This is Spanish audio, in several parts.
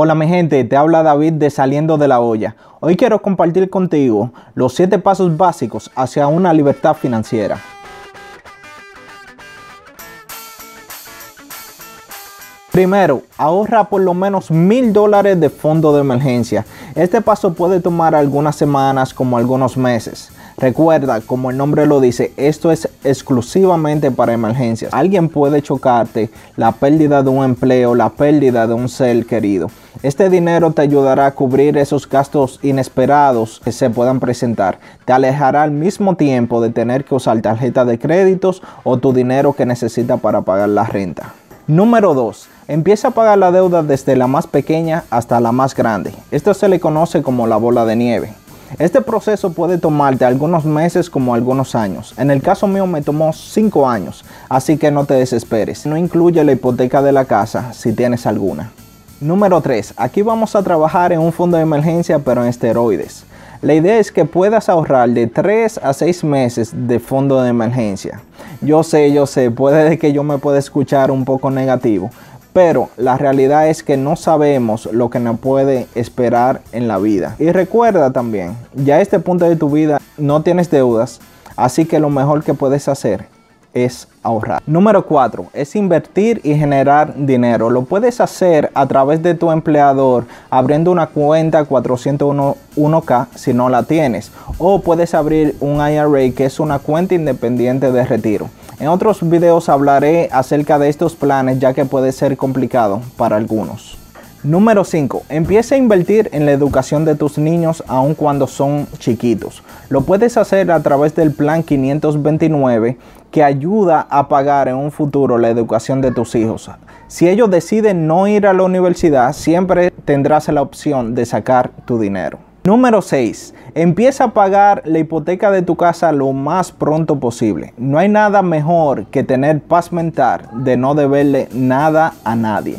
Hola mi gente, te habla David de Saliendo de la Olla. Hoy quiero compartir contigo los 7 pasos básicos hacia una libertad financiera. Primero, ahorra por lo menos mil dólares de fondo de emergencia. Este paso puede tomar algunas semanas como algunos meses. Recuerda, como el nombre lo dice, esto es exclusivamente para emergencias. Alguien puede chocarte, la pérdida de un empleo, la pérdida de un ser querido. Este dinero te ayudará a cubrir esos gastos inesperados que se puedan presentar. Te alejará al mismo tiempo de tener que usar tarjeta de créditos o tu dinero que necesitas para pagar la renta. Número 2. Empieza a pagar la deuda desde la más pequeña hasta la más grande. Esto se le conoce como la bola de nieve. Este proceso puede tomarte algunos meses como algunos años. En el caso mío me tomó 5 años, así que no te desesperes. No incluye la hipoteca de la casa si tienes alguna. Número 3. Aquí vamos a trabajar en un fondo de emergencia pero en esteroides. La idea es que puedas ahorrar de 3 a 6 meses de fondo de emergencia. Yo sé, yo sé, puede que yo me pueda escuchar un poco negativo, pero la realidad es que no sabemos lo que nos puede esperar en la vida. Y recuerda también, ya a este punto de tu vida no tienes deudas, así que lo mejor que puedes hacer es ahorrar. Número 4 es invertir y generar dinero. Lo puedes hacer a través de tu empleador abriendo una cuenta 401k si no la tienes. O puedes abrir un IRA que es una cuenta independiente de retiro. En otros videos hablaré acerca de estos planes ya que puede ser complicado para algunos. Número 5. Empieza a invertir en la educación de tus niños aun cuando son chiquitos. Lo puedes hacer a través del plan 529 que ayuda a pagar en un futuro la educación de tus hijos. Si ellos deciden no ir a la universidad, siempre tendrás la opción de sacar tu dinero. Número 6. Empieza a pagar la hipoteca de tu casa lo más pronto posible. No hay nada mejor que tener paz mental de no deberle nada a nadie.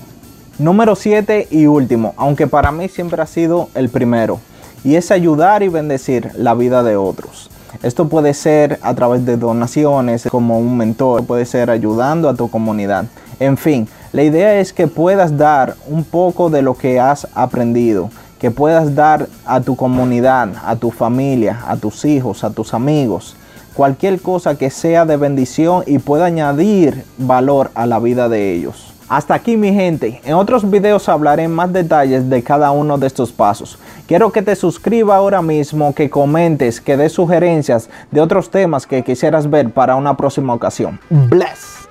Número 7 y último, aunque para mí siempre ha sido el primero, y es ayudar y bendecir la vida de otros. Esto puede ser a través de donaciones, como un mentor, puede ser ayudando a tu comunidad. En fin, la idea es que puedas dar un poco de lo que has aprendido que puedas dar a tu comunidad, a tu familia, a tus hijos, a tus amigos, cualquier cosa que sea de bendición y pueda añadir valor a la vida de ellos. Hasta aquí mi gente, en otros videos hablaré más detalles de cada uno de estos pasos. Quiero que te suscribas ahora mismo, que comentes, que des sugerencias de otros temas que quisieras ver para una próxima ocasión. Bless.